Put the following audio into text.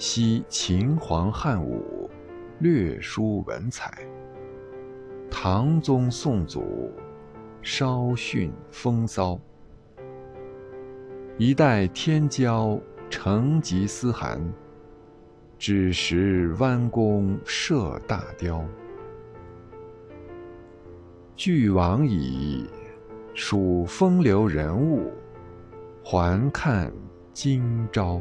惜秦皇汉武，略输文采；唐宗宋祖，稍逊风骚。一代天骄成吉思汗，只识弯弓射大雕。俱往矣，数风流人物，还看今朝。